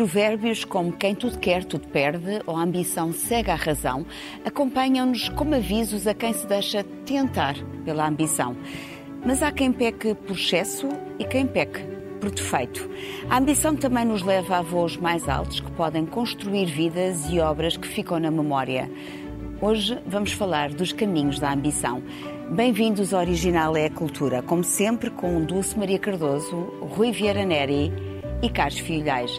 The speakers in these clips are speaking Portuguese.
Provérbios como quem tudo quer, tudo perde ou a ambição cega a razão acompanham-nos como avisos a quem se deixa tentar pela ambição. Mas há quem peque por excesso e quem peque por defeito. A ambição também nos leva a voos mais altos que podem construir vidas e obras que ficam na memória. Hoje vamos falar dos caminhos da ambição. Bem-vindos ao Original é a Cultura, como sempre com Dulce Maria Cardoso, Rui Vieira Neri e Carlos Filhais.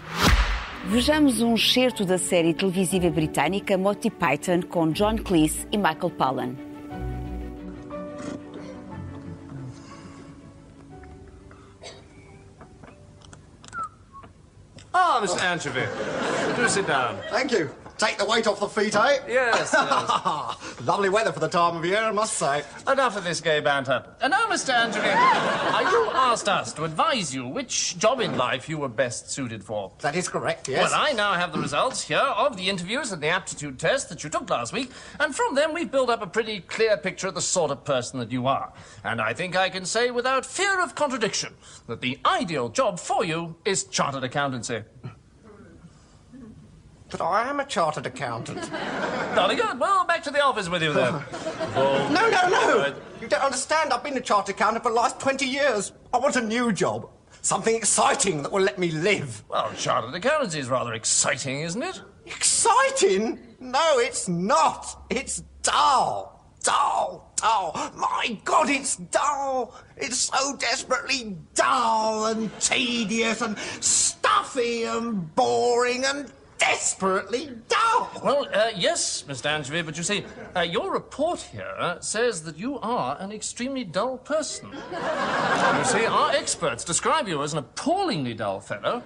Vejamos um excerto da série televisiva britânica Monty Python com John Cleese e Michael Palin. Ah, Mr. Anchovy. Do sit down. Thank you. Take the weight off the feet, eh? Yes, yes. Lovely weather for the time of year, I must say. Enough of this gay banter. And now, Mr. Anchovy, you asked us to advise you which job in life you were best suited for. That is correct, yes. Well, I now have the results here of the interviews and the aptitude test that you took last week, and from them we've built up a pretty clear picture of the sort of person that you are. And I think I can say without fear of contradiction that the ideal job for you is chartered accountancy. But I am a chartered accountant. Jolly good. Well, back to the office with you then. no, no, no! You don't understand. I've been a chartered accountant for the last 20 years. I want a new job. Something exciting that will let me live. Well, chartered accountancy is rather exciting, isn't it? Exciting? No, it's not. It's dull. Dull. Dull. My God, it's dull. It's so desperately dull and tedious and stuffy and boring and desperately dull. Well, uh, yes, Mr. Anchovy, but you see, uh, your report here says that you are an extremely dull person. you see, our experts describe you as an appallingly dull fellow,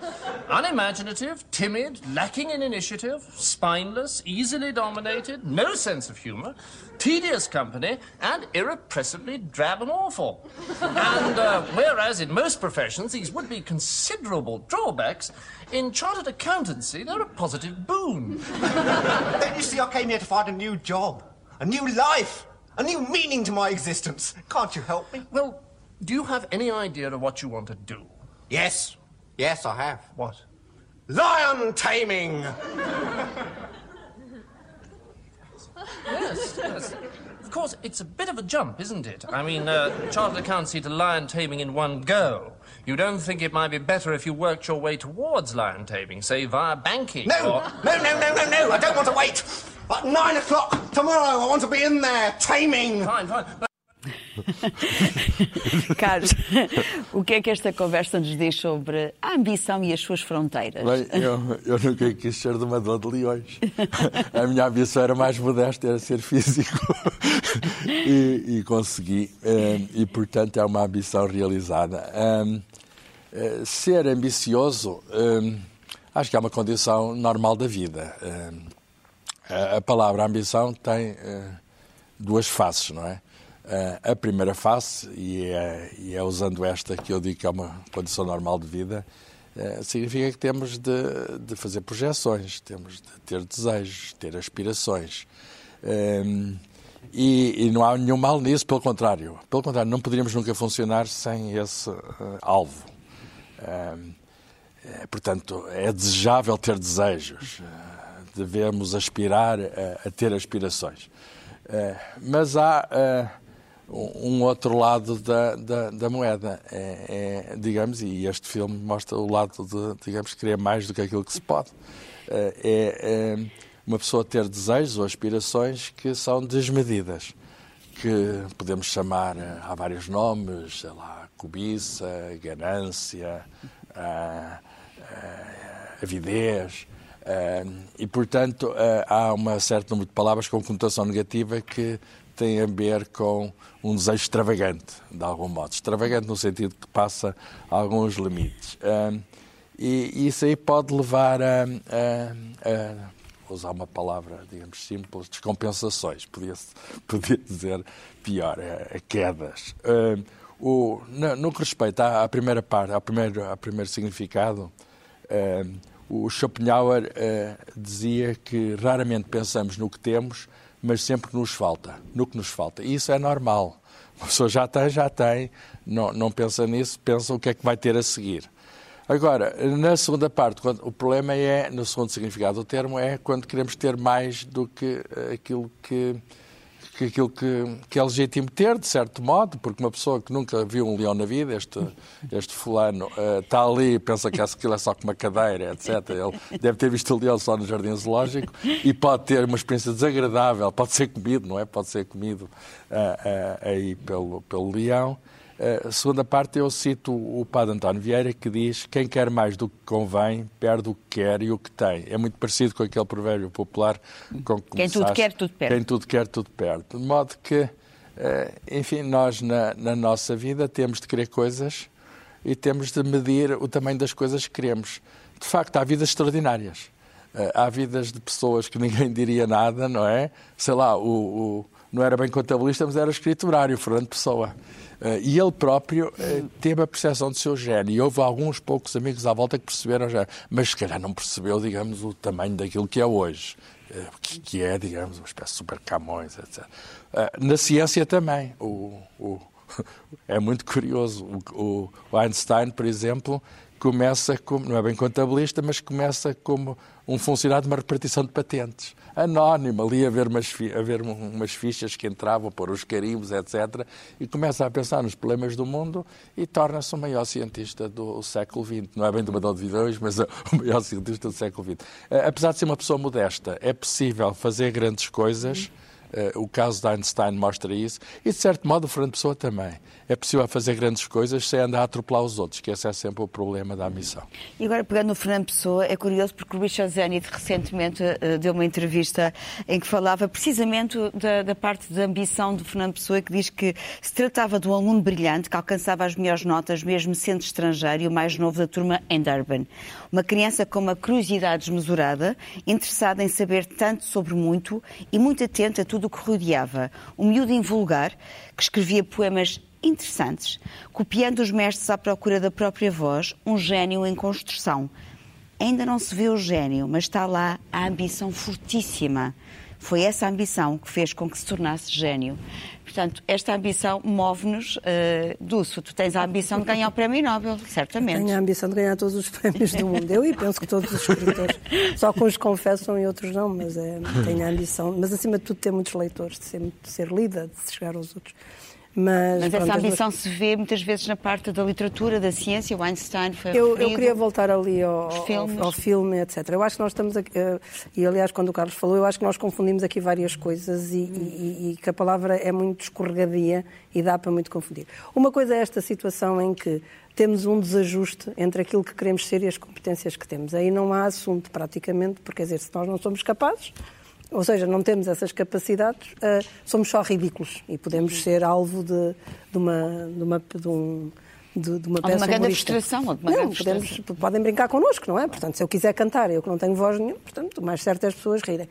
unimaginative, timid, lacking in initiative, spineless, easily dominated, no sense of humour, tedious company, and irrepressibly drab and awful. and uh, whereas in most professions these would be considerable drawbacks, in chartered accountancy they're a positive boon. then you see, I came here to find a new job, a new life, a new meaning to my existence. Can't you help me? Well, do you have any idea of what you want to do? Yes. Yes, I have. What? Lion taming! Yes, yes. Of course, it's a bit of a jump, isn't it? I mean, uh, chartered accountancy to lion taming in one go. You don't think it might be better if you worked your way towards lion taming, say via banking? No, or... no, no, no, no, no! I don't want to wait. At nine o'clock tomorrow, I want to be in there taming. Fine, fine. But... Carlos, o que é que esta conversa nos diz sobre a ambição e as suas fronteiras? Bem, eu, eu nunca quis ser domador de leões. A minha ambição era mais modesta, era ser físico. E, e consegui. Eh, e, portanto, é uma ambição realizada. Eh, ser ambicioso, acho que é uma condição normal da vida. A palavra ambição tem eh, duas faces, não é? A primeira face, e é, e é, usando esta que eu digo que é uma condição normal de vida, uh, significa que temos de, de, fazer projeções, temos de ter desejos, ter aspirações. Uh, e, e, não há nenhum mal nisso, pelo contrário. Pelo contrário, não poderíamos nunca funcionar sem esse alvo. portanto, é desejável ter desejos, devemos aspirar a, a ter aspirações. mas há um outro lado da, da, da moeda. É, é, digamos, e este filme mostra o lado de, digamos, querer mais do que aquilo que se pode. É, é, é uma pessoa ter desejos ou aspirações que são desmedidas, que podemos chamar, eh, há vários nomes, sei lá, cobiça, ganância, a, a avidez. e, portanto, há um certo número de palavras com conotação negativa que tem a ver com um desejo extravagante, de algum modo. Extravagante no sentido que passa alguns limites. e isso aí pode levar a, a, a usar uma palavra, digamos, simples, descompensações, podia, podia dizer pior, é, é quedas. Uh, o, no, no, que respeita à, primeira parte, ao primeiro, ao primeiro significado, uh, o Schopenhauer uh, dizia que raramente pensamos no que temos, mas sempre nos falta, no que nos falta. E isso é normal. A pessoa já tem, já tem, não, não pensa nisso, pensa o que é que vai ter a seguir. Agora, na segunda parte, quando, o problema é, no segundo significado do termo, é quando queremos ter mais do que aquilo que, que aquilo que, que, é legítimo ter, de certo modo, porque uma pessoa que nunca viu um leão na vida, este, este fulano, uh, está ali e pensa que aquilo é só com uma cadeira, etc. Ele deve ter visto o leão só no jardim zoológico e pode ter uma experiência desagradável, pode ser comido, não é? Pode ser comido uh, uh, aí pelo, pelo leão. A segunda parte eu cito o padre António Vieira que diz quem quer mais do que convém perde o que quer e o que tem. É muito parecido com aquele provérbio popular com que Quem tudo quer, tudo perde. Quem tudo quer, tudo perde. De modo que, eh, enfim, nós na, na nossa vida temos de querer coisas e temos de medir o tamanho das coisas que queremos. De facto, há vidas extraordinárias. Eh, há vidas de pessoas que ninguém diria nada, não é? Sei lá, o, o não era bem contabilista, mas era escriturário, Fernando Pessoa. Uh, e ele próprio uh, teve a percepção do seu gênio. E houve alguns poucos amigos à volta que perceberam já, mas se calhar não percebeu, digamos, o tamanho daquilo que é hoje. Que, que, é, digamos, uma espécie de super Camões, etc. na ciência também. O, o, é muito curioso. O, o Einstein, por exemplo, começa como, não é bem contabilista, mas começa como um funcionário de uma repartição de patentes. Anónimo, ali a ver umas, a ver umas fichas que entravam, pôr os carimbos, etc. E começa a pensar nos problemas do mundo e torna-se o maior cientista do século XX. Não é bem do Madal de hoje, mas o maior cientista do século XX. Eh, apesar de ser uma pessoa modesta, é possível fazer grandes coisas. Uh, o caso de Einstein mostra isso, e de certo modo o Fernando Pessoa também. É possível fazer grandes coisas sem andar a atropelar os outros, que esse é sempre o problema da missão. E agora, pegando no Fernando Pessoa, é curioso porque o Richard Zenit recentemente uh, deu uma entrevista em que falava precisamente da, da, parte da ambição do Fernando Pessoa, que diz que se tratava de um aluno brilhante que alcançava as melhores notas, mesmo sendo estrangeiro e o mais novo da turma em Durban. Uma criança com uma curiosidade desmesurada, interessada em saber tanto sobre muito e muito atenta a tudo tudo o que rodeava. Um miúdo invulgar que escrevia poemas interessantes, copiando os mestres à procura da própria voz, um gênio em construção. Ainda não se vê o gênio, mas está lá a ambição fortíssima. Foi essa ambição que fez com que se tornasse gênio. Portanto, esta ambição move-nos. Uh, Dulce, tu tens a ambição de ganhar o Prémio Nobel, certamente. Tenho a ambição de ganhar todos os prémios do mundo. Eu e penso que todos os escritores. Só que uns confessam e outros não, mas é, tenho a ambição. Mas, acima de tudo, ter muitos leitores, de ser, de ser lida, de chegar aos outros. Mas, Mas essa ambição se vê muitas vezes na parte da literatura, da ciência. O Einstein foi eu, eu queria voltar ali ao, ao, ao, filme, etc. Eu acho que nós estamos aqui, eh, e aliás, quando o Carlos falou, eu acho que nós confundimos aqui várias coisas e, e, e que a palavra é muito escorregadia e dá para muito confundir. Uma coisa é esta situação em que temos um desajuste entre aquilo que queremos ser e as competências que temos. Aí não há assunto, praticamente, porque, quer dizer, se nós não somos capazes, ou seja, não temos essas capacidades, uh, somos só ridículos e podemos ser alvo de, de uma, de uma, de um, de, de uma peça uma grande frustração. Ou de uma não, podemos, podem brincar connosco, não é? Portanto, se eu quiser cantar, eu que não tenho voz nenhuma, portanto, o mais certo é as pessoas rirem.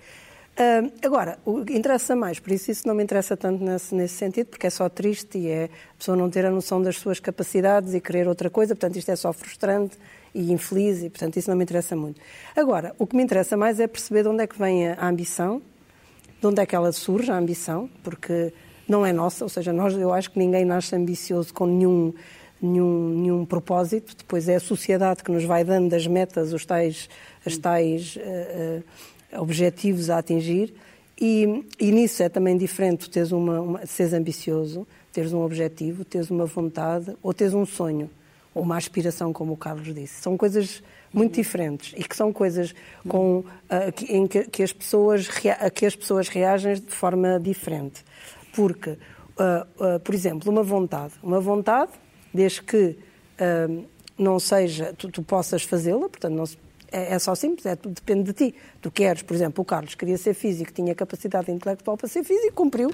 Uh, agora, o que interessa mais, por isso isso não me interessa tanto nesse, nesse, sentido, porque é só triste e é a pessoa não ter a noção das suas capacidades e querer outra coisa, portanto isto é só frustrante e infeliz e, portanto, isso não me interessa muito. Agora, o que me interessa mais é perceber de onde é que vem a ambição, de onde é que ela surge, a ambição, porque não é nossa, ou seja, nós, eu acho que ninguém nasce ambicioso com nenhum, nenhum, nenhum propósito, depois é a sociedade que nos vai dando as metas, os tais, as tais uh, uh, objetivos a atingir, e, e, nisso é também diferente teres, uma, uma, seres ambicioso, teres um objetivo, teres uma vontade ou teres um sonho uma aspiração, como o Carlos disse. São coisas muito diferentes e que são coisas com, uh, que, em que, que, as pessoas que as pessoas reagem de forma diferente. Porque, uh, uh, por exemplo, uma vontade. Uma vontade, desde que não seja, tu, tu possas fazê-la, portanto, não se, é, é, só simples, é, depende de ti. Tu queres, por exemplo, o Carlos queria ser físico, tinha capacidade intelectual para ser físico, cumpriu.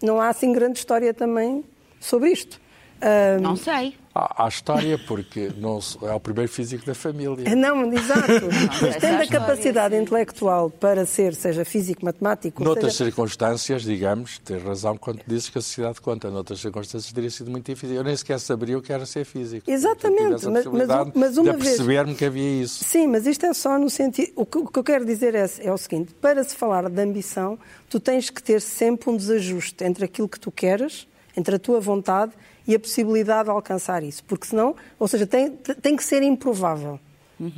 Não há assim grande história também sobre isto. Ah, Não sei. Há, há história, porque não é o primeiro físico da família. Não, exato. Mas tendo a capacidade sim. intelectual para ser, seja físico, matemático, Noutras seja... circunstâncias, digamos, tens razão quando dizes que a sociedade conta. Noutras circunstâncias teria sido muito difícil. Eu nem sequer saberia o que era ser físico. Exatamente, mas- mas um- mas uma de vez- perceber-me que havia isso. Sim, mas isto é só no sentido. O que, o que eu quero dizer é, é o seguinte: para se falar de ambição, tu tens que ter sempre um desajuste entre aquilo que tu queres, entre a tua vontade e a possibilidade de alcançar isso. Porque senão, ou seja, tem, tem que ser improvável.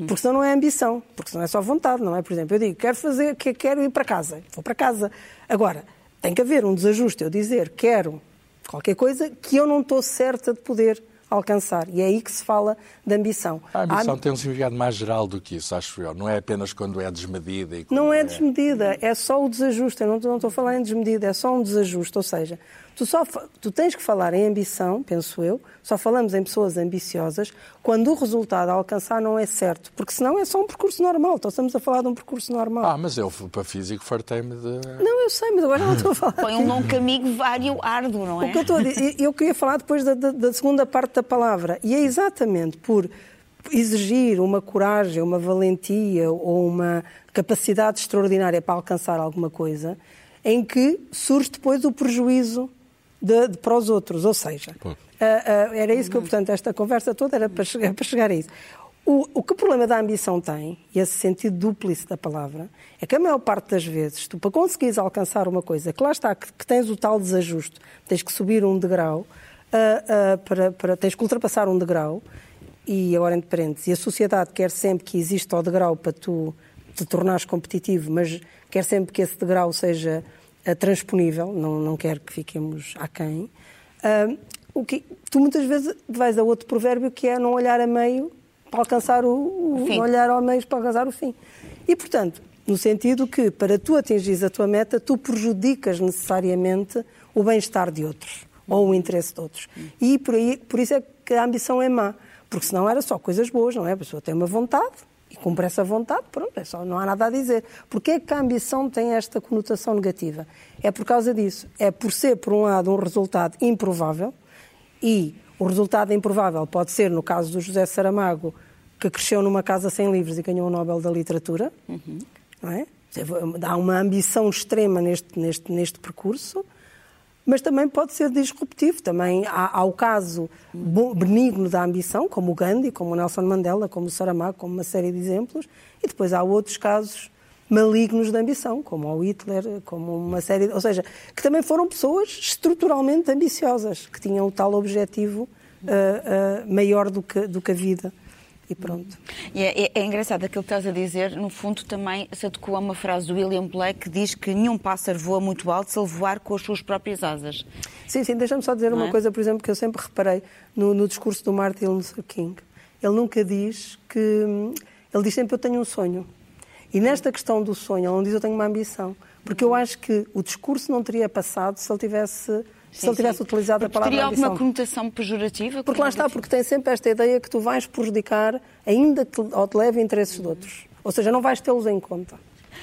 Porque senão não é ambição, porque senão é só vontade, não é? Por exemplo, eu digo, quero fazer, que- quero ir para casa, vou para casa. Agora, tem que haver um desajuste, eu dizer, quero qualquer coisa que eu não estou certa de poder alcançar. E é aí que se fala de ambição. A ambição Há- tem um significado mais geral do que isso, acho eu. Não é apenas quando é desmedida. E quando Não é desmedida, é só o desajuste. Eu não estou, não estou a falar em desmedida, é só um desajuste. Ou seja, tu, só, tu tens que falar em ambição, penso eu, só falamos em pessoas ambiciosas quando o resultado a alcançar não é certo. Porque senão é só um percurso normal. Então estamos a falar de um percurso normal. Ah, mas eu, para físico, fartei-me de... Não, eu sei, mas agora não estou a falar. Foi um longo caminho vário árduo, não é? O que eu estou a dizer, eu queria falar depois da, da- da segunda parte da palavra. E é exatamente por exigir uma coragem, uma valentia ou uma capacidade extraordinária para alcançar alguma coisa, em que surge depois o prejuízo de- de- para os outros. Ou seja, ah, ah, era isso que eu, portanto, esta conversa toda era para chegar, para chegar a isso. O, o que o problema da ambição tem, e esse sentido dúplice da palavra, é que a maior parte das vezes, tu para conseguires alcançar uma coisa, que lá está, que, que tens o tal desajuste, tens que subir um degrau, ah, para, para, tens que ultrapassar um degrau, e agora entre parênteses, e a sociedade quer sempre que exista o degrau para tu te tornares competitivo, mas quer sempre que esse degrau seja transponível, não, não quer que fiquemos aquém. Ah, o que, tu muitas vezes vais a outro provérbio que é não olhar a meio para alcançar o, o fim. não olhar ao meio para alcançar o fim. E portanto, no sentido que para tu atingires a tua meta, tu prejudicas necessariamente o bem-estar de outros ou o interesse de outros. E por, aí, por isso é que a ambição é má, porque senão era só coisas boas, não é? A pessoa tem uma vontade cumpre essa vontade, pronto, é só, não há nada a dizer. Porquê é que a ambição tem esta conotação negativa? É por causa disso. É por ser, por um lado, um resultado improvável e o resultado improvável pode ser, no caso do José Saramago, que cresceu numa casa sem livros e ganhou o Nobel da Literatura, não é? Há uma ambição extrema neste, neste, neste percurso, mas também pode ser disruptivo. Também há, há o caso benigno da ambição, como o Gandhi, como o Nelson Mandela, como o Saramago, como uma série de exemplos, e depois há outros casos malignos da ambição, como o Hitler, como uma série, de, ou seja, que também foram pessoas estruturalmente ambiciosas, que tinham o tal objetivo ah, ah, maior do que, do que a vida. E pronto. E é, é- é engraçado aquilo que estás a dizer, no fundo também se adequa a uma frase do William Blake que diz que nenhum pássaro voa muito alto se ele voar com as suas próprias asas. Sim, sim, deixa-me só dizer Não uma é? coisa, por exemplo, que eu sempre reparei no, no discurso do Martin Luther King. Ele nunca diz que. Ele diz sempre eu tenho um sonho. E nesta questão do sonho, ele não diz eu tenho uma ambição. Porque eu acho que o discurso não teria passado se ele tivesse, se ele tivesse sim. utilizado a Porque palavra Teria alguma ambição. conotação pejorativa? Porque lá está, porque tem sempre esta ideia que tu vais prejudicar, ainda que ou te leve interesses de outros. Ou seja, não vais tê-los em conta.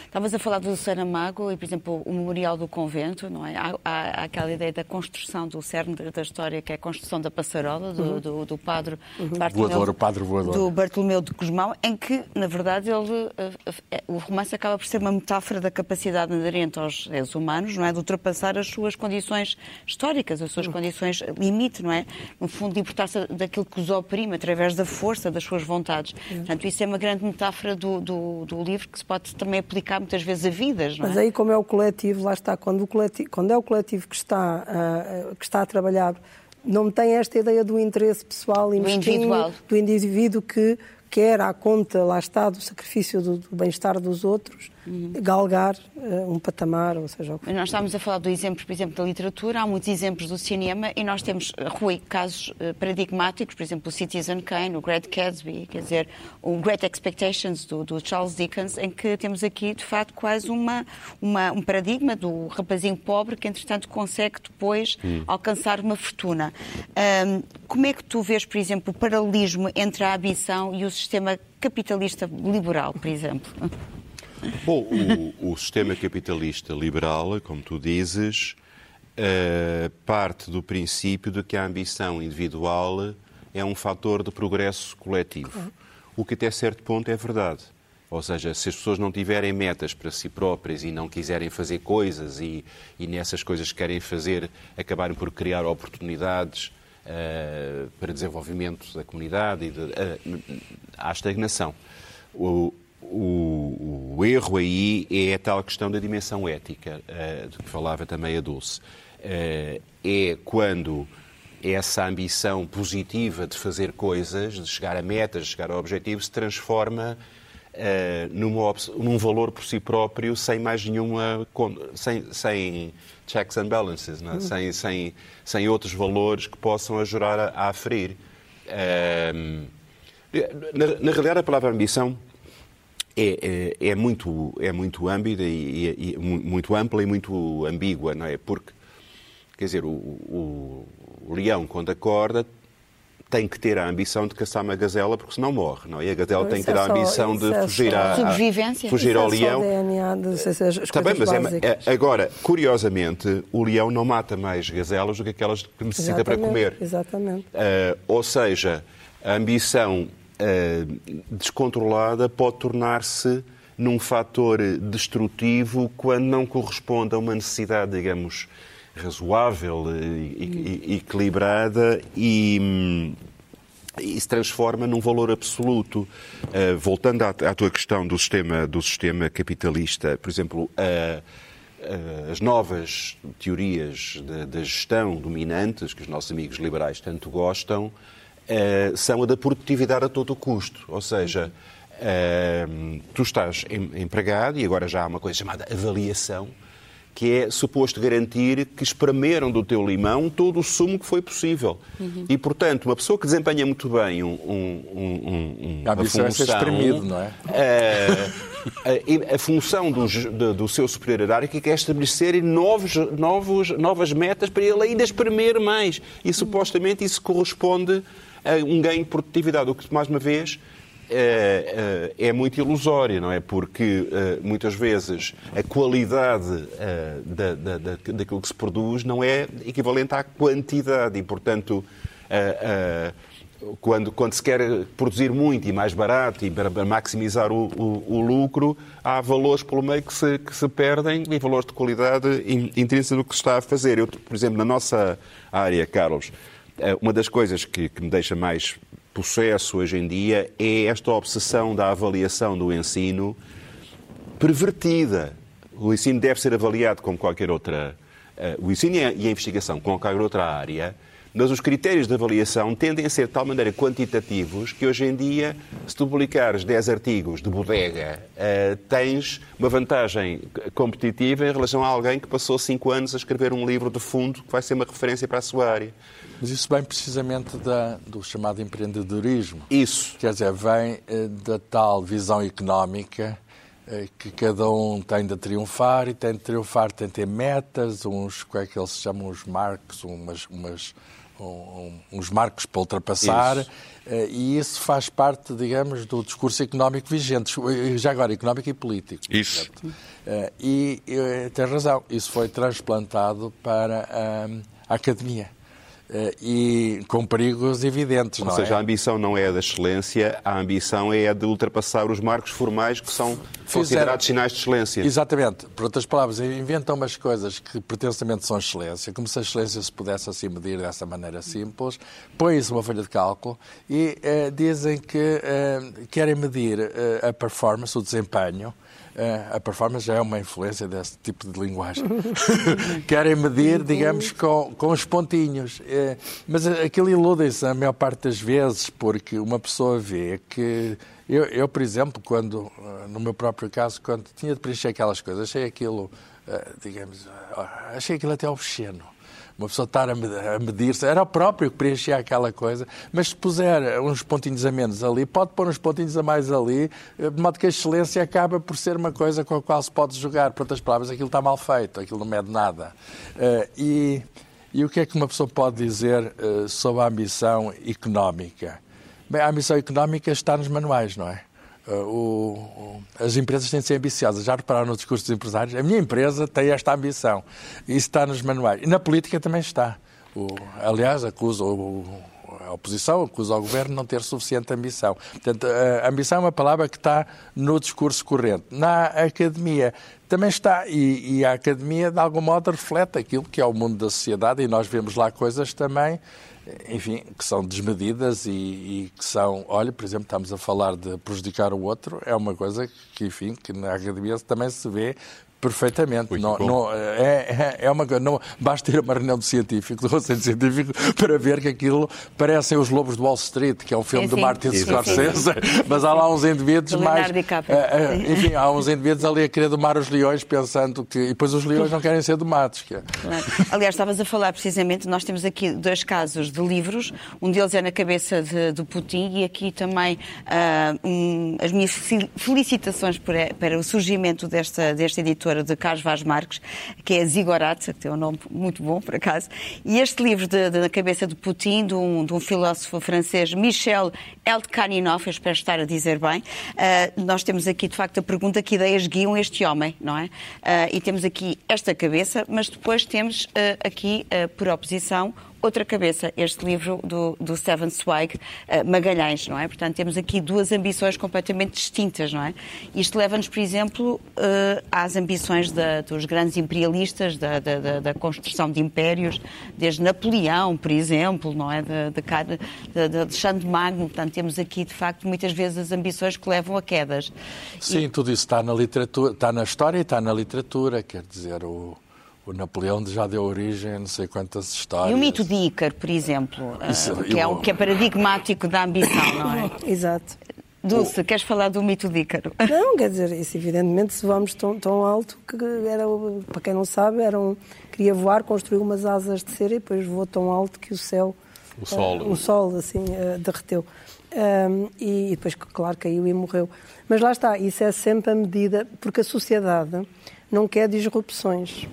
Estavas a falar do Saramago e, por exemplo, o Memorial do Convento, não é? Há, há- há aquela ideia da construção do cerne da história, que é a construção da passarola, do, do, do padre Bartolomeu, Voador, o padre voador. do Bartolomeu de Gusmão, em que, na verdade, ele, eh, eh, o romance acaba por ser uma metáfora da capacidade inerente aos seres humanos, não é? De ultrapassar as suas condições históricas, as suas condições limite, não é? No fundo, libertar-se daquilo que os oprime através da força das suas vontades. Portanto, isso é uma grande metáfora do, do, do livro que se pode também aplicar muitas vezes a vidas, não é? Mas aí, como é o coletivo, lá está, quando, o coletivo, quando é o coletivo que está, ah, que está a trabalhar, não tem esta ideia do interesse pessoal e Do individual. do indivíduo que quer, à conta, lá está, do sacrifício do, do bem-estar dos outros, Uhum. galgar ah, um patamar, ou seja, o que for. Nós estávamos a falar do exemplo, por exemplo, da literatura, há muitos exemplos do cinema e nós temos, eh, Rui, casos eh, paradigmáticos, por exemplo, o Citizen Kane, o Great Gatsby, quer dizer, o Great Expectations do, do Charles Dickens, em que temos aqui, de facto, quase uma, uma- um paradigma do rapazinho pobre que, entretanto, consegue depois alcançar uma fortuna. Ahm, como é que tu vês, por exemplo, o paralelismo entre a ambição e o sistema capitalista liberal, por exemplo? Bom, o, o sistema capitalista liberal, como tu dizes, uh, parte do princípio de que a ambição individual é um fator de progresso coletivo. O que até certo ponto é verdade. Ou seja, se as pessoas não tiverem metas para si próprias e não quiserem fazer coisas e, e nessas coisas que querem fazer acabarem por criar oportunidades uh, para desenvolvimento da comunidade e de, uh, há estagnação. O, o, o, erro aí é a tal questão da dimensão ética, uh, de que falava também a Dulce. Uh, é quando essa ambição positiva de fazer coisas, de chegar a metas, de chegar a objetivos, se transforma uh, numa, num valor por si próprio, sem mais nenhuma. sem, sem checks and balances, é? uhum. sem, sem, sem outros valores que possam ajudar a, a aferir. Uh, na, na realidade, a palavra ambição é, é, é, muito, é muito âmbita e, e, muito ampla e muito ambígua, não é? Porque, quer dizer, o, o, o leão, quando acorda, tem que ter a ambição de caçar uma gazela, porque senão morre, não? E a gazela tem que ter a é ambição de é fugir, a, Sobrevivência. fugir ao é leão. DNA de, Está bem, mas é, agora, curiosamente, o leão não mata mais gazelas do que aquelas que necessita exatamente, para comer. Exatamente. Uh, ou seja, a ambição descontrolada pode tornar-se num fator destrutivo quando não corresponde a uma necessidade, digamos, razoável e, e equilibrada e, e, se transforma num valor absoluto. Uh, voltando à, à, tua questão do sistema, do sistema capitalista, por exemplo, uh, uh, as novas teorias da gestão dominantes, que os nossos amigos liberais tanto gostam, são a da produtividade a todo o custo. Ou seja, tu estás empregado e agora já há uma coisa chamada avaliação que é suposto garantir que espremeram do teu limão todo o sumo que foi possível. Uhum. E, portanto, uma pessoa que desempenha muito bem um, um, um, a função... É ser espremido, não é? A, a, a função do, do, do, seu superior hierárquico é estabelecer novos, novos, novas metas para ele ainda espremer mais. E, supostamente, isso corresponde um ganho de produtividade, o que, mais uma vez, é, é, é, muito ilusória, não é? Porque eh, muitas vezes a qualidade eh, da, da, da, daquilo que se produz não é equivalente à quantidade e, portanto, eh, quando, quando se quer produzir muito e mais barato e para maximizar o, o, o lucro, há valores pelo meio que se, que se perdem e valores de qualidade intrínsecos do que se está a fazer. Eu, por exemplo, na nossa área, Carlos, uma das coisas que, que me deixa mais processo hoje em dia é esta obsessão da avaliação do ensino pervertida. O ensino deve ser avaliado como qualquer outra. Uh, o ensino e a, investigação, como qualquer outra área, mas os critérios de avaliação tendem a ser de tal maneira quantitativos que hoje em dia, se tu publicares 10 artigos de bodega, uh, tens uma vantagem competitiva em relação a alguém que passou 5 anos a escrever um livro de fundo que vai ser uma referência para a sua área. Mas isso vem precisamente da, do chamado empreendedorismo. Isso. Quer dizer, vem eh, da tal visão económica eh, que cada um tem de triunfar e tem de triunfar, tem de ter metas, uns, como é que eles chamam, os marcos, umas, umas, um, uns marcos para ultrapassar. Isso. Eh, e isso faz parte, digamos, do discurso económico vigente, já agora económico e político. Isso. E tem razão, isso foi transplantado para a academia. Eh, e com perigos evidentes. Ou seja, é? a ambição não é a da excelência, a ambição é a de ultrapassar os marcos formais que são considerados sinais de excelência. Exatamente. Por outras palavras, inventam umas coisas que pretensamente são excelência, como se a excelência se pudesse assim medir dessa maneira simples, põem-se uma folha de cálculo e eh, dizem que eh, querem medir a performance, o desempenho, a performance já é uma influência desse tipo de linguagem. Querem medir, digamos, com, com os pontinhos. É, mas aquilo iludem-se a maior parte das vezes, porque uma pessoa vê que. Eu, eu, por exemplo, quando, no meu próprio caso, quando tinha de preencher aquelas coisas, achei aquilo, eh, digamos, achei aquilo até obsceno uma pessoa estar a medir-se, era o próprio que preenchia aquela coisa, mas se puser uns pontinhos a menos ali, pode pôr uns pontinhos a mais ali, de modo que a excelência acaba por ser uma coisa com a qual se pode jogar. Por outras palavras, aquilo está mal feito, aquilo não mede nada. Uh, e, e o que é que uma pessoa pode dizer uh, sobre a ambição económica? Bem, a ambição económica está nos manuais, não é? O, o, as empresas têm de ser ambiciosas. Já repararam no discurso dos empresários? A minha empresa tem esta ambição. Isso está nos manuais. E na política também está. O, aliás, acusa o, a oposição, acusa o governo de não ter suficiente ambição. Portanto, a ambição é uma palavra que está no discurso corrente. Na academia também está, e, e a academia, de algum modo, reflete aquilo que é o mundo da sociedade, e nós vemos lá coisas também enfim, que são desmedidas e, e, que são, olha, por exemplo, estamos a falar de prejudicar o outro, é uma coisa que, enfim, que na academia também se vê Perfeitamente. Não, não, é, é, é uma, não, basta ir a uma reunião de científico, do Conselho Científico, para ver que aquilo parecem os Lobos do Wall Street, que é um filme sim, de Martin Scorsese, mas há lá uns indivíduos mais. Uh, enfim, há uns indivíduos ali a querer domar os leões, pensando que. E depois os leões não querem ser domados. Que é. claro. Aliás, estavas a falar precisamente, nós temos aqui dois casos de livros, um deles é na cabeça de, do Putin e aqui também uh, um, as minhas felicitações para, para o surgimento desta, desta editora editora de Carlos Vaz Marques, que é Zigorat, que tem um nome muito bom, por acaso. E este livro de, de, na cabeça de Putin, de um, de um filósofo francês, Michel Eldkaninov, eu espero estar a dizer bem, uh, nós temos aqui, de facto, a pergunta que ideias guiam este homem, não é? Uh, e temos aqui esta cabeça, mas depois temos uh, aqui, por oposição, outra cabeça, este livro do, do Zweig, uh, Magalhães, não é? Portanto, temos aqui duas ambições completamente distintas, não é? Isto leva-nos, por exemplo, uh, às ambições da, dos grandes imperialistas, da, da, da, construção de impérios, desde Napoleão, por exemplo, não é? De, de, de Alexandre Magno. Portanto, temos aqui, de facto, muitas vezes as ambições que levam a quedas. Sim, e... tudo isso está na literatura, está na história e está na literatura, quer dizer, o o Napoleão já deu origem a não sei quantas histórias. E o mito de Ícaro, por exemplo, Isso, uh, que, é um, que é paradigmático da ambição, não é? Exato. Dulce, queres falar do mito de Ícaro? Não, quer dizer, isso evidentemente se vamos tão, tão alto que era, para quem não sabe, era um, queria voar, construiu umas asas de cera e depois voou tão alto que o céu, o sol, uh, o sol assim, uh, derreteu. Um, e, e depois, claro, caiu e morreu. Mas lá está, isso é sempre a medida, porque a sociedade não quer disrupções.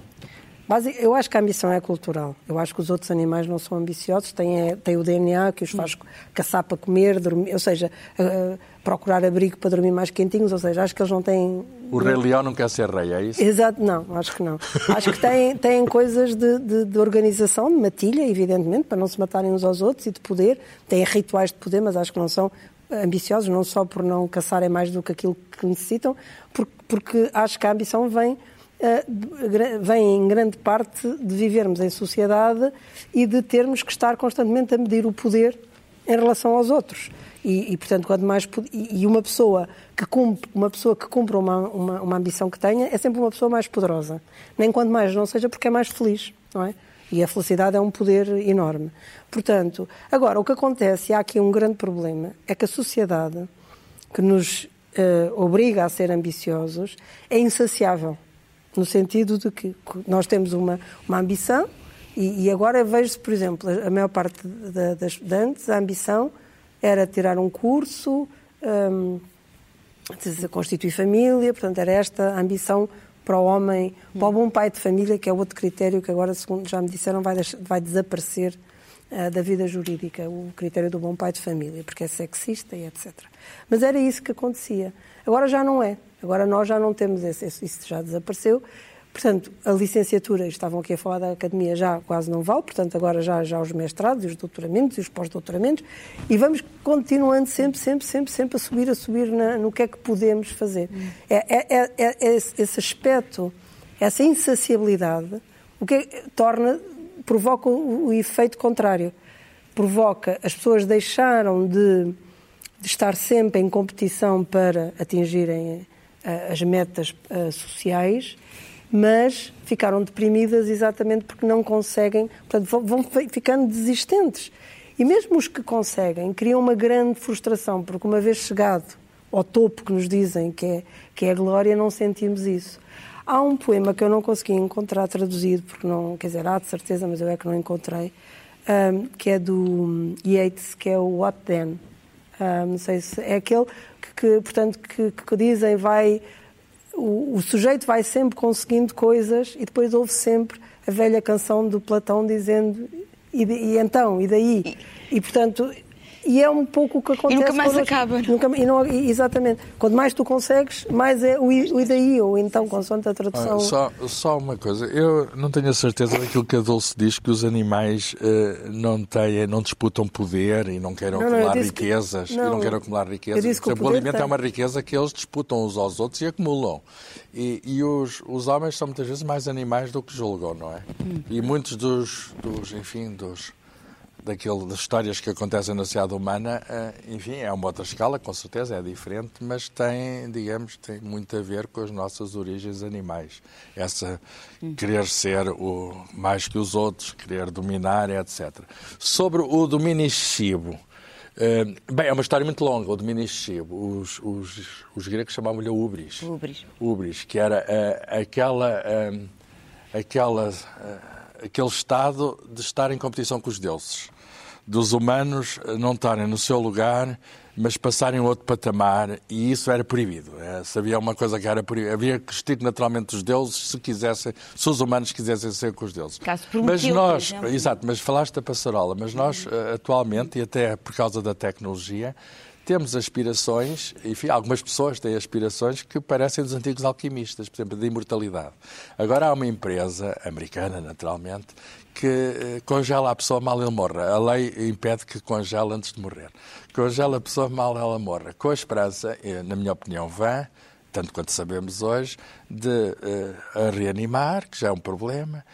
Mas eu acho que a ambição é cultural. Eu acho que os outros animais não são ambiciosos, têm, é, têm o DNA que os faz caçar para comer, dormir, ou seja, uh, procurar abrigo para dormir mais quentinhos, ou seja, acho que eles não têm... O Rei Leão não quer ser rei, é isso? Exato, não, acho que não. acho que têm, têm coisas de, de, de, organização, de matilha, evidentemente, para não se matarem uns aos outros e de poder. Têm rituais de poder, mas acho que não são ambiciosos, não só por não caçarem mais do que aquilo que necessitam, porque, porque acho que a ambição vem eh, vem em grande parte de vivermos em sociedade e de termos que estar constantemente a medir o poder em relação aos outros. E, e portanto, quanto mais e uma pessoa que cumpre, uma pessoa que cumpre uma, uma, uma, ambição que tenha é sempre uma pessoa mais poderosa. Nem quanto mais não seja porque é mais feliz, não é? E a felicidade é um poder enorme. Portanto, agora o que acontece, e há aqui um grande problema, é que a sociedade que nos uh, obriga a ser ambiciosos é insaciável no sentido de que nós temos uma, uma ambição e, e agora vejo-se, por exemplo, a maior parte da, das estudantes, a ambição era tirar um curso, um, constituir família, portanto era esta a ambição para o homem, para o bom pai de família, que é outro critério que agora, segundo já me disseram, vai, vai desaparecer uh, da vida jurídica, o critério do bom pai de família, porque é sexista e etc. Mas era isso que acontecia. Agora já não é. Agora nós já não temos esse, isso já desapareceu. Portanto, a licenciatura, estavam aqui a falar da academia, já quase não vale, portanto, agora já, já os mestrados, os doutoramentos e os pós-doutoramentos, e vamos continuando sempre, sempre, sempre, sempre a subir, a subir na, no que é que podemos fazer. Hum. É, é, é, é, esse aspecto, essa insaciabilidade, o que é, torna, provoca o, o efeito contrário. Provoca, as pessoas deixaram de, de estar sempre em competição para atingirem as metas sociais, mas ficaram deprimidas exatamente porque não conseguem, portanto, vão ficando desistentes. E mesmo os que conseguem criam uma grande frustração, porque uma vez chegado ao topo que nos dizem que é, que é a glória, não sentimos isso. Há um poema que eu não consegui encontrar traduzido, porque não, quer dizer, há de certeza, mas eu é que não encontrei, um, que é do Yeats, que é o What Then. Um, não sei se é aquele que, portanto, que, que dizem vai o, o, sujeito vai sempre conseguindo coisas e depois ouve sempre a velha canção do Platão dizendo e, e então, e daí? E, portanto, E é um pouco o que acontece. nunca mais connosco. acaba. Nunca, e não, e- exatamente. Quanto mais tu consegues, mais é o, o e daí, ou então, consoante a tradução. Ah, Só, só uma coisa, eu não tenho a certeza daquilo que a Dulce diz, que os animais eh, não, têm, não disputam poder e não queiram Não, não, acumular disse que- riquezas. e não, não queiram acumular riquezas. Por o exemplo, o alimento é tem. uma riqueza que eles disputam uns aos outros e acumulam. E, e os, os homens são muitas vezes mais animais do que julgam, não é? E muitos dos, dos enfim, dos daquilo, das histórias que acontecem na sociedade humana, eh, enfim, é uma outra escala, com certeza, é diferente, mas tem, digamos, tem muito a ver com as nossas origens animais. Essa querer ser o mais que os outros, querer dominar, etc. Sobre o domínio excessivo, eh, bem, é uma história muito longa, o domínio excessivo. Os, os, os gregos chamavam-lhe ubris. Ubris. Ubris, que era eh, aquela, aquela, aquele estado de estar em competição com os deuses. Dos humanos eh, não estarem no seu lugar, mas passarem a outro patamar, e isso era proibido. Eh, se havia uma coisa que era proibido, havia que vestir naturalmente os deuses se quisessem, se os humanos quisessem ser com os deuses. Caso mas nós, exato, mas falaste da passarola, mas nós eh, atualmente, e até por causa da tecnologia, temos aspirações, enfim, algumas pessoas têm aspirações que parecem dos antigos alquimistas, por exemplo, de imortalidade. Agora há uma empresa, americana naturalmente, que eh, congela a pessoa mal ele morra. A lei impede que congele antes de morrer. Congela a pessoa mal ela morra. Com a esperança, na minha opinião, vã, tanto quanto sabemos hoje, de eh, a reanimar, que já é um problema,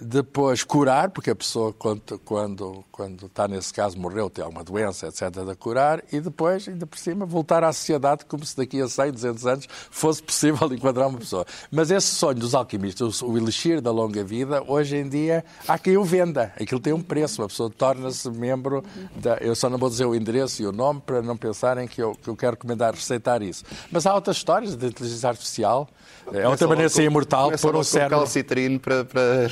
depois curar, porque a pessoa, quando, quando, quando está nesse caso, morreu, tem alguma doença, etc., de curar, e depois, ainda por cima, voltar à sociedade como se daqui a 100, 200 anos fosse possível enquadrar uma pessoa. Mas esse sonho dos alquimistas, o elixir da longa vida, hoje em dia há quem o venda. Aquilo tem um preço, uma pessoa torna-se membro da... Eu só não vou dizer o endereço e o nome para não pensarem que eu, que eu quero recomendar receitar isso. Mas há outras histórias de inteligência artificial. É outra maneira de ser imortal, pôr um cérebro... calcitrine para... para...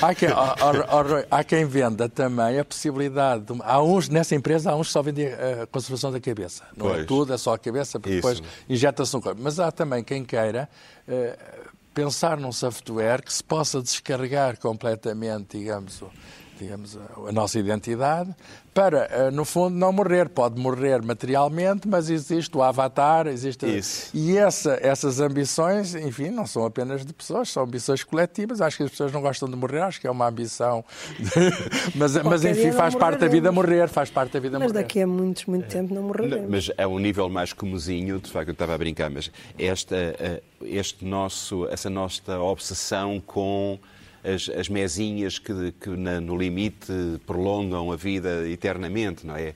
Há quem, ó, Rui, há quem venda também a possibilidade. De, há uns, nessa empresa, há uns que só vendem a conservação da cabeça. Não é Pois. tudo, é só a cabeça, porque Isso. depois injeta-se um corpo. Mas há também quem queira eh, pensar num software que se possa descarregar completamente, digamos, digamos a, a nossa identidade, para, eh, no fundo, não morrer. Pode morrer materialmente, mas existe o avatar, existe... Isso. E essa- essas ambições, enfim, não são apenas de pessoas, são ambições coletivas. Acho que as pessoas não gostam de morrer, acho que é uma ambição. mas, mas, enfim, faz parte da vida morrer, faz parte da vida Mas morrer. daqui a muitos, muito tempo não Não, morreremos. mas é um nível mais comozinho, de facto, eu estava a brincar, mas esta, eh, este nosso, essa nossa obsessão com as, as mesinhas que, que na- no limite prolongam a vida eternamente, não é?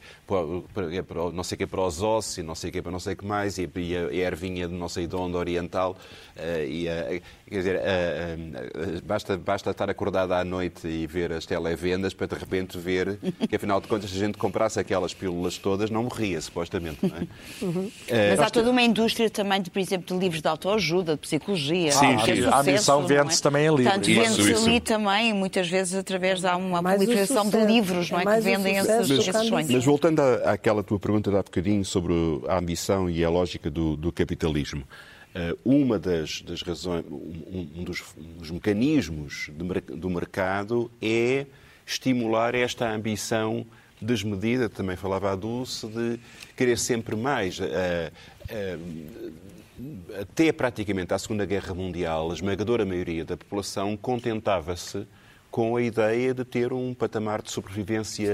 É não sei o que é para os ossos, não sei o que é para não sei o que mais, a, e a ervinha de não sei de onde oriental, eh, e a- quer dizer, a- a- a- basta, basta estar acordado à noite e ver as televendas para de repente ver que afinal de contas se a gente comprasse aquelas pílulas todas não morria, supostamente, não é? Eh, Mas há toda uma indústria também, de, por exemplo, de livros de autoajuda, de psicologia. Sim, de sim. sucesso, A missão não vende-se também em livros. Portanto, Isso, vende-se ali também, muitas vezes através há uma Mais o proliferação de livros, não É é? Que vendem esses, esses sonhos. Mas voltando à- àquela tua pergunta de há bocadinho sobre a ambição e a lógica do, do capitalismo, uma das, das razões, um, dos, um dos mecanismos de do mercado é estimular esta ambição desmedida, também falava a Dulce, de querer sempre mais. Eh, eh, até praticamente à Segunda Guerra Mundial, a esmagadora maioria da população contentava-se com a ideia de ter um patamar de sobrevivência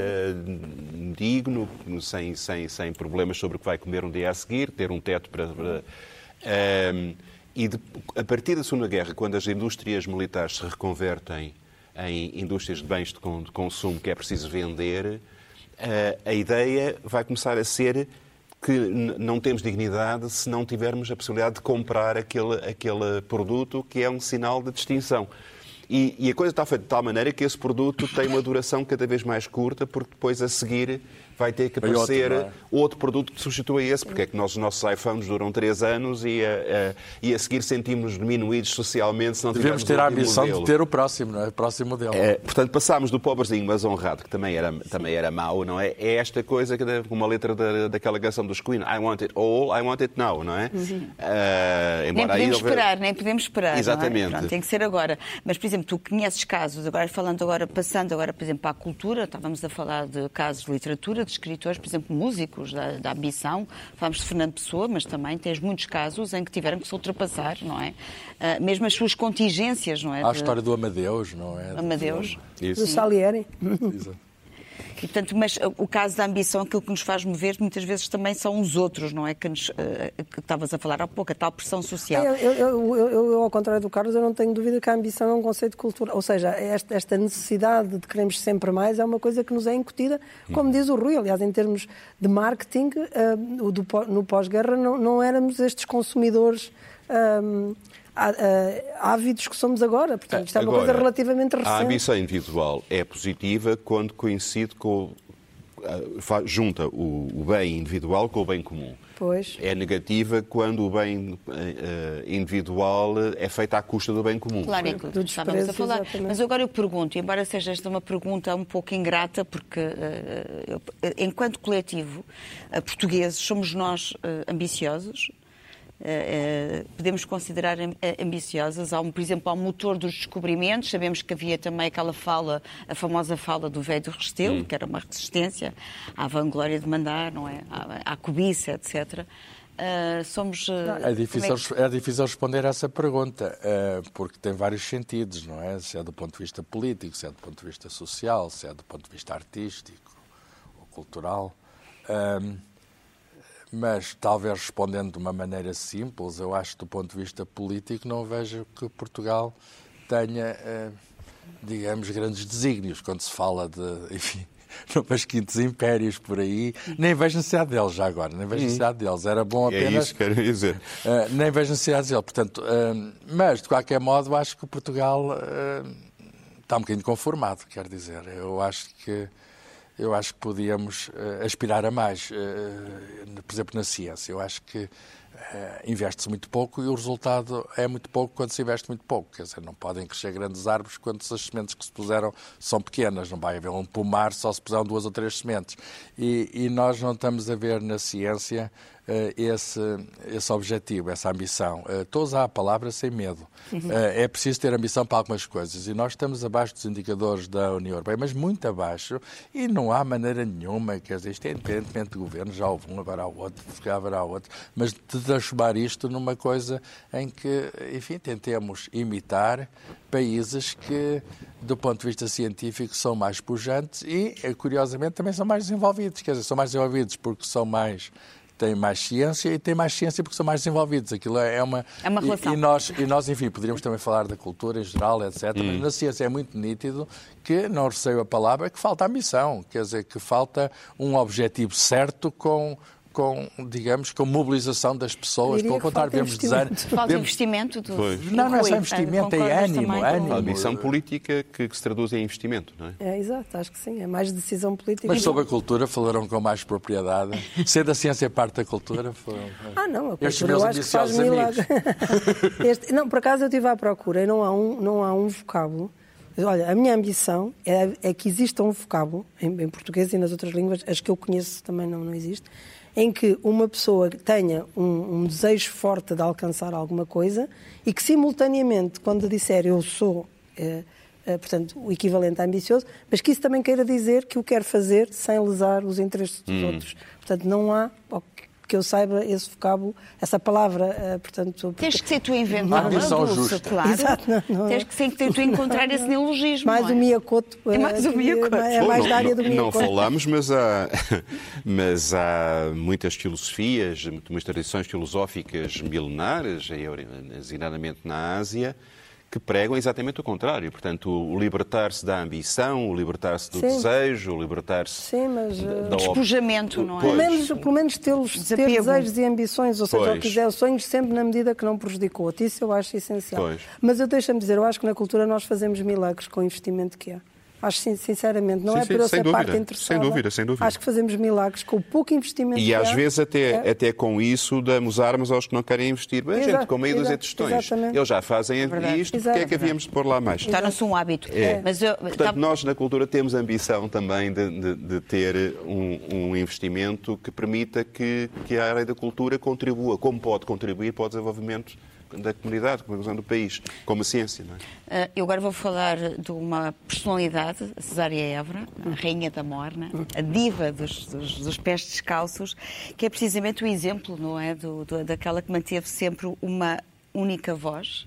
digno, sem, sem, sem problemas sobre o que vai comer um dia a seguir, ter um teto para. para Ahm, e de- a partir da Segunda Guerra, quando as indústrias militares se reconvertem em indústrias de bens de, de consumo que é preciso vender, ah, a ideia vai começar a ser que não temos dignidade se não tivermos a possibilidade de comprar aquele, aquele produto que é um sinal de distinção. E, e a coisa está feita de tal maneira que esse produto tem uma duração cada vez mais curta, porque depois a seguir vai ter que outro, aparecer não é? outro produto que substitua esse, porque é que nós, os nossos iPhones duram três anos e a, a- e a seguir sentimos diminuídos socialmente se não Devemos ter a ambição modelo. de ter o próximo, não é? O próximo modelo. É, portanto, passámos do pobrezinho mas honrado, que também era, também era mau, não é? É esta coisa, que uma letra da, daquela canção dos Queen, I want it all, I want it now, não é? Ah, Nem podemos houver- esperar, nem podemos esperar. não é? Exatamente. Pronto, tem que ser agora. Mas, por exemplo, tu conheces casos, agora falando agora, passando agora, por exemplo, para a cultura, estávamos a falar de casos de literatura, de escritores, por exemplo, músicos da, da ambição. Falamos de Fernando Pessoa, mas também tens muitos casos em que tiveram que se ultrapassar, não é? Uh, mesmo as suas contingências, não é? Há a história do Amadeus, não é? Amadeus. Do Salieri. Exato. E, portanto, mas o caso da ambição, aquilo que nos faz mover, muitas vezes também são os outros, não é? Que, nos, uh, que estavas a falar há pouco, a tal pressão social. Eu, eu, eu, eu, ao contrário do Carlos, eu não tenho dúvida que a ambição é um conceito cultural. Ou seja, esta, esta necessidade de queremos sempre mais é uma coisa que nos é incutida, como diz o Rui. Aliás, em termos de marketing, do, no pós-guerra não, não éramos estes consumidores. Um, ávidos que somos agora. Portanto, isto é uma Agora, coisa relativamente recente. A ambição individual é positiva quando coincide com. fa- junta o, bem individual com o bem comum. Pois. É negativa quando o bem eh, individual é feito à custa do bem comum. Claro, é que Do estávamos a falar. exatamente. Mas agora eu pergunto, embora seja esta uma pergunta um pouco ingrata, porque eh, eh, enquanto coletivo eh, portugueses somos nós eh, ambiciosos, eh, eh, podemos considerar eh, ambiciosas. Há, um, por exemplo, há um motor dos descobrimentos. Sabemos que havia também aquela fala, a famosa fala do velho do Restelo, que era uma resistência à vanglória de mandar, não é? À, à cobiça, etc. Eh, somos. eh, É difícil, é que- é difícil responder a essa pergunta, eh, porque tem vários sentidos, não é? Se é do ponto de vista político, se é do ponto de vista social, se é do ponto de vista artístico ou cultural. Ahm, Mas, talvez respondendo de uma maneira simples, eu acho que do ponto de vista político não vejo que Portugal tenha, eh, digamos, grandes desígnios quando se fala de, enfim, numas quintos impérios por aí. Nem vejo necessidade deles já agora, nem vejo necessidade deles. Era bom É apenas... isso que quero dizer. Uh, nem vejo necessidade dele. Portanto, uh, mas, de qualquer modo, acho que Portugal uh, está um bocadinho conformado, quer dizer. Eu acho que, eu acho que podíamos uh, aspirar a mais, uh, por exemplo, na ciência. Eu acho que investe-se muito pouco e o resultado é muito pouco quando se investe muito pouco. Quer dizer, não podem crescer grandes árvores quando as sementes que se puseram são pequenas. Não vai haver um pomar só se puseram duas ou três sementes. E, e nós não estamos a ver na ciência eh, esse, esse objetivo, essa ambição. Eh, Estou a usar a palavra sem medo. Eh, É preciso ter ambição para algumas coisas e nós estamos abaixo dos indicadores da União Europeia, mas muito abaixo e não há maneira nenhuma, quer dizer, isto é independentemente do governo, já houve um, agora há outro, calhar haverá outro, mas de transformar isto numa coisa em que, enfim, tentemos imitar países que, do ponto de vista científico, são mais pujantes e, eh, curiosamente, também são mais desenvolvidos. Quer dizer, são mais desenvolvidos porque são mais têm mais ciência e têm mais ciência porque são mais desenvolvidos. Aquilo é uma... É uma e- relação. E, nós, e nós, enfim, poderíamos também falar da cultura em geral, etc. Mas na ciência é muito nítido que, não receio a palavra, que falta ambição. Quer dizer, que falta um objetivo certo com... Com, digamos, com mobilização das pessoas. Diria contrário, falta vemos investimento. Falta vemos- investimento. Do... Pois. Não, não é só investimento, é ânimo, com- ânimo. A ambição política que, que se traduz em investimento, não é? É, exato, acho que sim. É mais decisão política. Mas sobre a cultura falaram com mais propriedade. Sendo a ciência parte da cultura, foram... Ah, não, a Estes cultura eu meus acho que faz milagre. Este- não, por acaso eu estive à procura e não há um, não há um vocábulo. Olha, a minha ambição é, é que exista um vocábulo, em, em português e nas outras línguas, as que eu conheço também não, não existe, em que uma pessoa tenha um, um desejo forte de alcançar alguma coisa e que, simultaneamente, quando disser eu sou, eh, eh, portanto, o equivalente a ambicioso, mas que isso também queira dizer que o quer fazer sem lesar os interesses dos outros. Portanto, não há, que- eu saiba, esse vocábulo, essa palavra, eh, portanto... Tens que ser tu a inventar, Uma ambição justa. claro. Exato, não, não é. Tens que ser tu a encontrar esse neologismo. Mais não é? o Miyakoto. É mais o que- Miyakoto. É mais não, da área não- do não Miyakoto. falamos, mas há, mas há muitas filosofias, muitas tradições filosóficas milenares, designadamente na Ásia, que pregam exatamente o contrário. Portanto, o libertar-se da ambição, o libertar-se do Sim. desejo, o libertar-se mas, da- eh, Despojamento, não é? Pelo Pois. menos, pelo menos tê-los, ter desejos e ambições, ou seja, Pois. ou quiser sonhos sempre na medida que não prejudicou outro. Isso eu acho essencial. Pois. Mas eu deixa-me dizer, eu acho que na cultura nós fazemos milagres com o investimento que há. Acho sin- sinceramente, não Sim, é sim, por eu sem ser dúvida, parte interessada. sem dúvida, sem dúvida. Acho que fazemos milagres com o pouco investimento E às há. vezes até, É. até com isso damos armas aos que não querem investir. Bem, Exato, gente, com meio tostões. exatamente. Eles já fazem verdade. isto, Exato. porque é que havíamos de pôr lá mais? Torna-se um hábito. É. Mas eu, Portanto, tá- nós na cultura temos a ambição também de, de- de ter um, um investimento que permita que, que a área da cultura contribua, como pode contribuir para o desenvolvimento da comunidade, com a inclusão do país, como a ciência. Não é? Uh, eu agora vou falar de uma personalidade, Cesária Évora, a rainha da morna, a diva dos, dos, dos pés descalços, que é precisamente o exemplo, não é, do, do, daquela que manteve sempre uma única voz,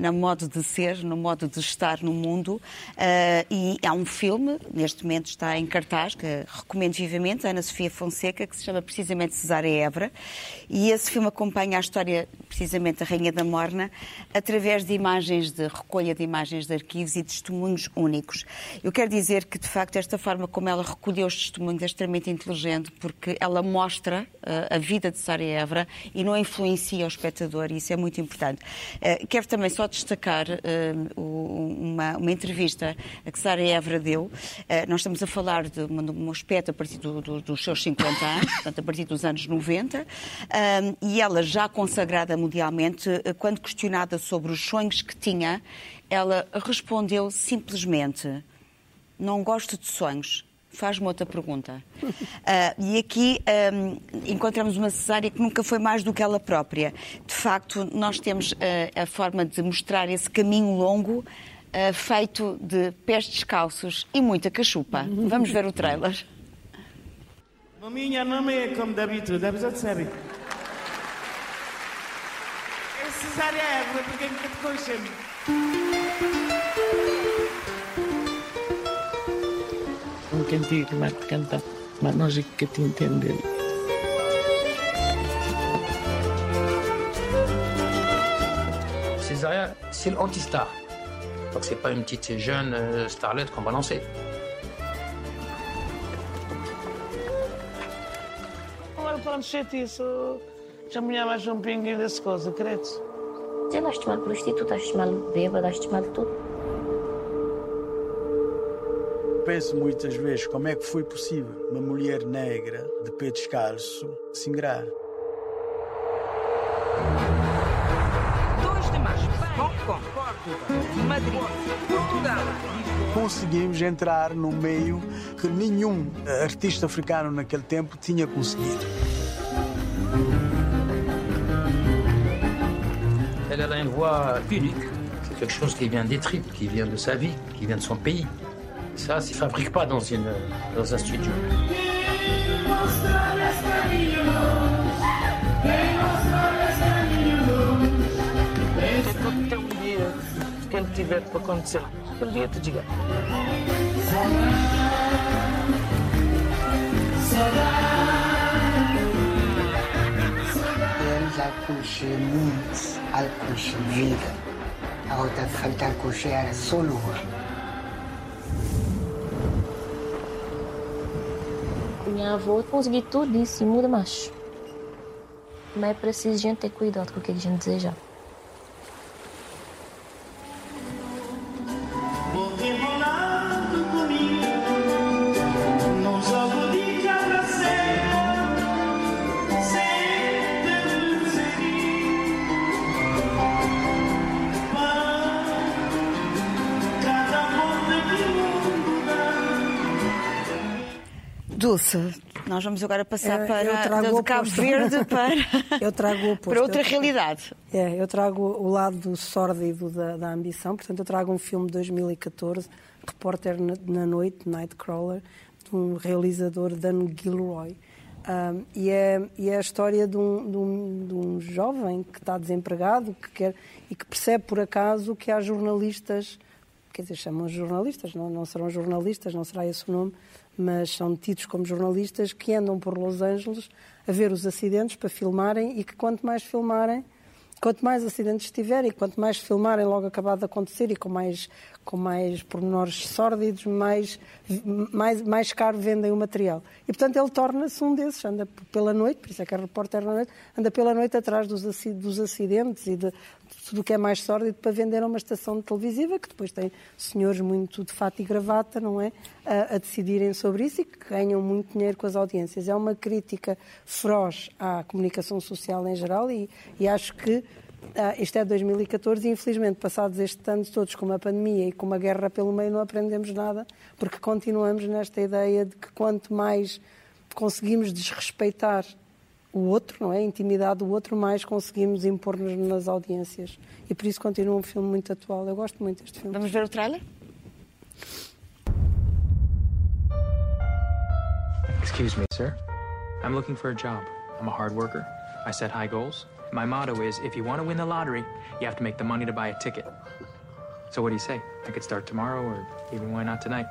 no modo de ser, no modo de estar no mundo. Uh, e há um filme, neste momento está em cartaz, que recomendo vivamente, Ana Sofia Fonseca, que se chama precisamente Cesária Évora. E esse filme acompanha a história, precisamente, da Rainha da Morna, através de imagens, de recolha de imagens de arquivos e testemunhos únicos. Eu quero dizer que, de facto, esta forma como ela recolheu os testemunhos é extremamente inteligente, porque ela mostra uh, a vida de Cesária Évora e não influencia o espectador, e isso é muito importante. Quero também só destacar uh, uma, uma, entrevista que Sara Évora deu. Uh, nós estamos a falar de, uma, de um aspecto a partir do, do, dos seus 50 anos, portanto, a partir dos anos 90, e ela já consagrada mundialmente, quando questionada sobre os sonhos que tinha, ela respondeu simplesmente: Não gosto de sonhos, faz-me outra pergunta. Uh, e aqui um, encontramos uma cesárea que nunca foi mais do que ela própria. De facto, nós temos uh, a forma de mostrar esse caminho longo uh, feito de pés descalços e muita cachupa. Vamos ver o trailer. Maminha não é como de saber. É cesárea é porque é que te conhecemos. Cantiga que te canta, mas nós é que te entender. Césaria, c'est l'anti-star. Donc c'est pas une petite jeune euh, starlette qu'on va lancer. Agora pronto, isso. Já me mais um pinguinho dessa coisa, credo. Já daste mal prostituta, daste mal bêbada, daste mal tudo. Penso muitas vezes como é que foi possível uma mulher negra de pé descalço se ingrar. 2 de março, Hong Kong, Portugal, Madrid, Portugal. Conseguimos entrar no meio que nenhum artista africano naquele tempo tinha conseguido. Elle a une voix unique. C'est quelque chose qui vient des tripes, qui vient de sa vie, qui vient de son pays. Ça, ne se fabrique pas dans, une, dans un studio. Até um dia, quem tiver para acontecer, minha avó conseguir tudo isso e muda mais. Mas é preciso a gente ter cuidado com o que a gente deseja. Nós vamos agora passar para do Cabo Verde para, eu trago para outra realidade. É, eu trago o lado sórdido da, da, ambição, portanto eu trago um filme de 2014, Repórter na, na Noite, Nightcrawler, de um realizador, Dan Gilroy. Um, e, é, e é a história de um, de, um, de um jovem que está desempregado que quer, e que percebe por acaso que há jornalistas, quer dizer, chamam jornalistas, não, não serão jornalistas, não será esse o nome, mas são tidos como jornalistas que andam por Los Angeles a ver os acidentes para filmarem e que quanto mais filmarem, quanto mais acidentes tiverem, quanto mais filmarem logo acabado de acontecer e com mais, com mais pormenores sórdidos, mais, mais, mais caro vendem o material. E, portanto, ele torna-se um desses, anda pela noite, por isso é que é repórter na noite, anda pela noite atrás dos, dos acidentes e de, tudo o que é mais sórdido para vender a uma estação televisiva, que depois tem senhores muito de fato e gravata, não é? A, a, decidirem sobre isso e que ganham muito dinheiro com as audiências. É uma crítica feroz à comunicação social em geral e, e acho que ah, isto é 2014 e infelizmente passados estes anos todos com uma pandemia e com uma guerra pelo meio não aprendemos nada porque continuamos nesta ideia de que quanto mais conseguimos desrespeitar o outro, não é? A intimidade do outro, mais conseguimos impor-nos nas audiências. E por isso continua um filme muito atual. Eu gosto muito deste filme. Vamos ver o trailer? Excuse me, sir. I'm looking for a job. I'm a hard worker. I set high goals. My motto is if you want to win the lottery, you have to make the money to buy a ticket. So what do you say? I could start tomorrow or even why not tonight?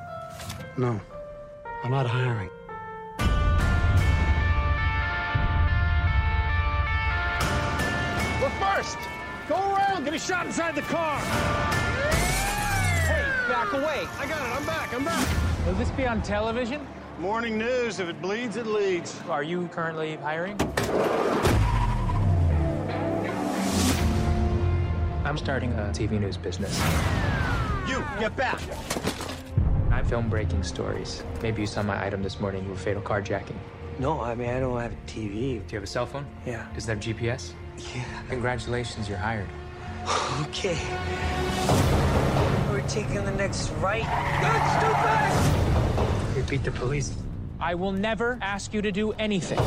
No, I'm not hiring. We're first. Go around. Get a shot inside the car. Hey, back away. I got it. I'm back. I'm back. Will this be on television? Morning news. If it bleeds, it leads. Are you currently hiring? I'm starting a TV news business. You, get back. I film breaking stories. Maybe you saw my item this morning. You were fatal carjacking. No, I mean, I don't have a TV. Do you have a cell phone? Yeah. Does it have GPS? Yeah. Congratulations, you're hired. Okay. We're taking the next right. Good, stupid! Repeat the police. I will never ask you to do anything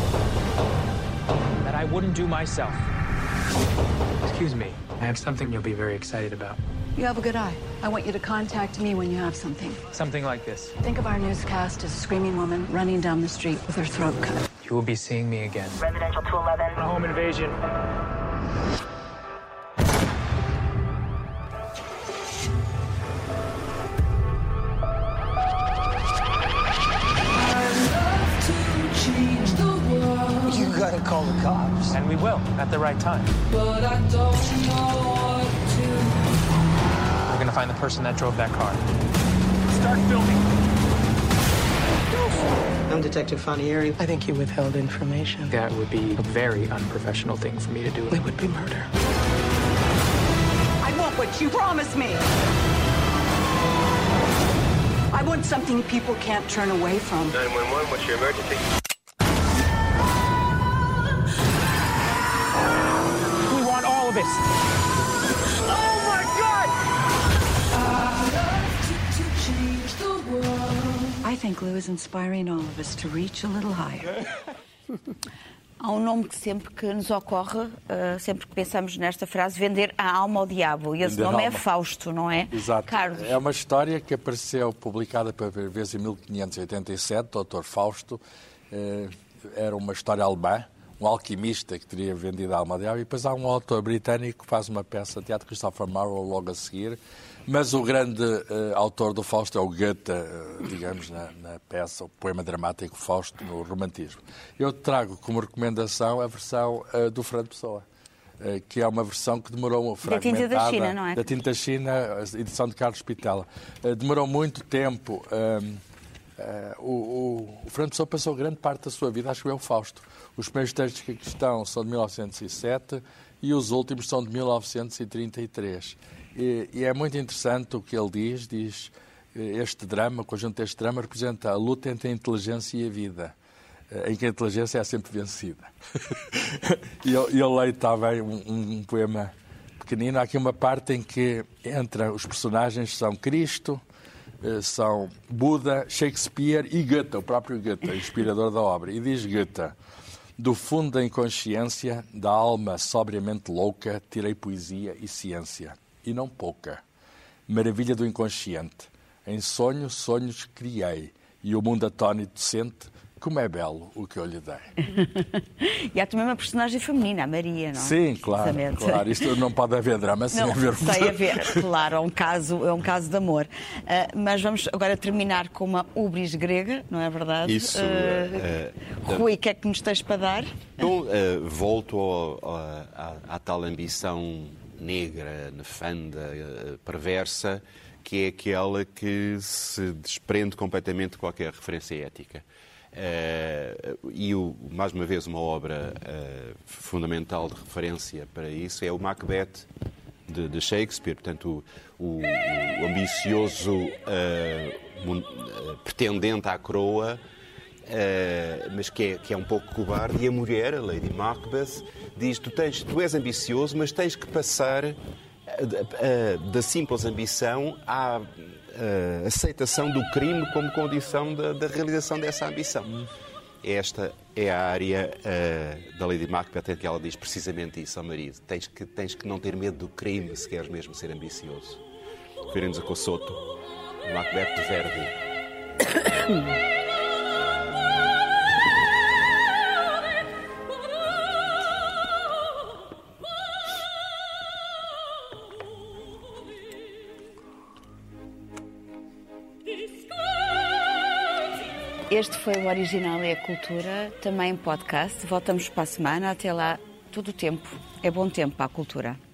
that I wouldn't do myself. Excuse me. I have something you'll be very excited about. You have a good eye. I want you to contact me when you have something. Something like this. Think of our newscast as a screaming woman running down the street with her throat cut. You will be seeing me again. Residential 211. A home invasion. You gotta call the cops. And we will, at the right time. But I don't know what We're gonna find the person that drove that car. Start filming. I'm Detective Fanieri. I think you withheld information. That would be a very unprofessional thing for me to do. It would be murder. I want what you promised me. I want something people can't turn away from. 911, what's your emergency? It. Oh my God! I think Lou is inspiring all of us to reach a little higher. Há um nome que sempre que nos ocorre, eh, sempre que pensamos nesta frase, vender a alma ao diabo. E esse Vender nome é. Fausto, não é? Exato. Carlos. É uma história que apareceu publicada pela primeira vez em 1587, Dr. Fausto. Eh, Era uma história alemã, um alquimista que teria vendido a alma diabo. E depois há um autor britânico que faz uma peça de teatro, Christopher Marlowe, logo a seguir. Mas o grande eh, autor do Fausto é o Goethe, eh, digamos, na, na peça, o poema dramático Fausto, no romantismo. Eu trago como recomendação a versão eh, do Fernando Pessoa. Que é uma versão que demorou Da tinta da China, não é? da Tinta China, a edição de Carlos Pitela. Demorou muito tempo. Eh, o, o, o Pessoa passou grande parte da sua vida a escrever o Fausto. Os primeiros textos que estão são de 1907 e os últimos são de 1933. E, e é muito interessante o que ele diz. Diz eh, este drama, o conjunto deste drama, representa a luta entre a inteligência e a vida eh, em que a inteligência é sempre vencida. e eu, eu leio também um, um- poema pequenino. Há aqui uma parte em que entra os personagens são Cristo, são Buda, Shakespeare e Goethe, o próprio Goethe, inspirador da obra. E diz Goethe, do fundo da inconsciência, da alma sobriamente louca, tirei poesia e ciência, e não pouca. Maravilha do inconsciente. Em sonho, sonhos criei, e o mundo atónito sente como é belo o que eu lhe dei. E há também uma personagem feminina, a Maria, não é? Sim, claro, claro. Isto não pode haver drama sem Não, haver sem haver, claro, é um caso, é um caso de amor. Ah, mas vamos agora terminar com uma ubris grega, não é verdade? Isso, eh, eh, Rui, o que é que nos tens para dar? Então, eh, volto ao- ao- à, à tal ambição negra, nefanda, perversa, que é aquela que se desprende completamente de qualquer referência ética. Eh, e, o- mais uma vez, uma obra eh, fundamental de referência para isso é o Macbeth de, de Shakespeare. Portanto, o, o- o ambicioso mon- eh, pretendente à coroa mas que é, que é um pouco cobarde, e a mulher, a Lady Macbeth, diz: tu, tens, tu és ambicioso, mas tens que passar eh, da simples ambição à eh, aceitação do crime como condição da, da realização dessa ambição. esta é a área uh, da Lady Macbeth em que ela diz precisamente isso ao marido. Tens que, tens que não ter medo do crime se queres mesmo ser ambicioso. Referimos a Cossoto, Macbeth de Verdi. Este foi o Original é a Cultura, também podcast. Voltamos para a semana. Até lá, todo o tempo. É bom tempo para a cultura.